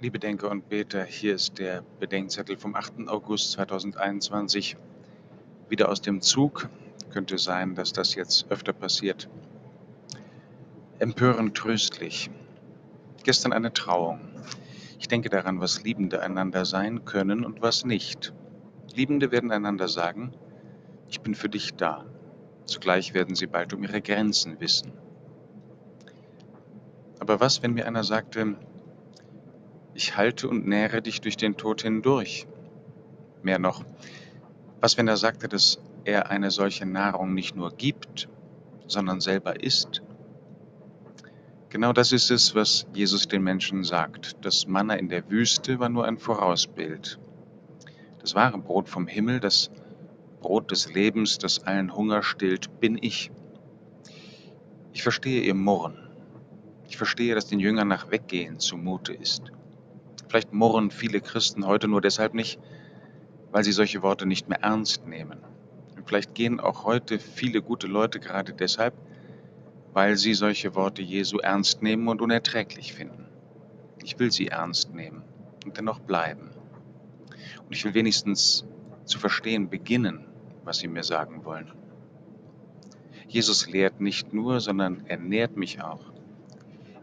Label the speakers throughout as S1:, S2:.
S1: Liebe Denker und Beter, hier ist der Bedenkzettel vom 8. August 2021. Wieder aus dem Zug. Könnte sein, dass das jetzt öfter passiert. Empörend tröstlich. Gestern eine Trauung. Ich denke daran, was Liebende einander sein können und was nicht. Liebende werden einander sagen, ich bin für dich da. Zugleich werden sie bald um ihre Grenzen wissen. Aber was, wenn mir einer sagte, ich halte und nähre dich durch den Tod hindurch. Mehr noch, was wenn er sagte, dass er eine solche Nahrung nicht nur gibt, sondern selber isst? Genau das ist es, was Jesus den Menschen sagt. Das Manna in der Wüste war nur ein Vorausbild. Das wahre Brot vom Himmel, das Brot des Lebens, das allen Hunger stillt, bin ich. Ich verstehe ihr Murren. Ich verstehe, dass den Jüngern nach Weggehen zumute ist. Vielleicht murren viele Christen heute nur deshalb nicht, weil sie solche Worte nicht mehr ernst nehmen. Und vielleicht gehen auch heute viele gute Leute gerade deshalb, weil sie solche Worte Jesu ernst nehmen und unerträglich finden. Ich will sie ernst nehmen und dennoch bleiben. Und ich will wenigstens zu verstehen beginnen, was sie mir sagen wollen. Jesus lehrt nicht nur, sondern er nährt mich auch.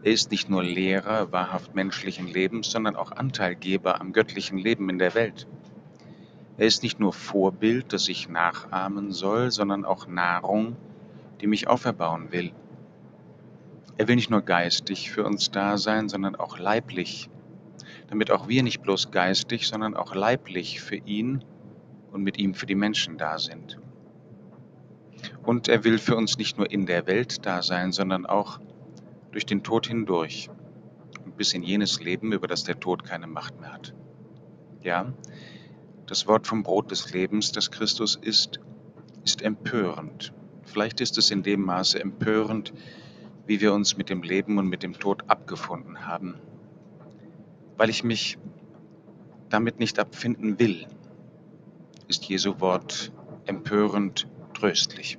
S1: Er ist nicht nur Lehrer wahrhaft menschlichen Lebens, sondern auch Anteilgeber am göttlichen Leben in der Welt. Er ist nicht nur Vorbild, das ich nachahmen soll, sondern auch Nahrung, die mich auferbauen will. Er will nicht nur geistig für uns da sein, sondern auch leiblich, damit auch wir nicht bloß geistig, sondern auch leiblich für ihn und mit ihm für die Menschen da sind. Und er will für uns nicht nur in der Welt da sein, sondern auch durch den Tod hindurch und bis in jenes Leben, über das der Tod keine Macht mehr hat. Ja, das Wort vom Brot des Lebens, das Christus ist, ist empörend. Vielleicht ist es in dem Maße empörend, wie wir uns mit dem Leben und mit dem Tod abgefunden haben, weil ich mich damit nicht abfinden will, ist Jesu Wort empörend tröstlich.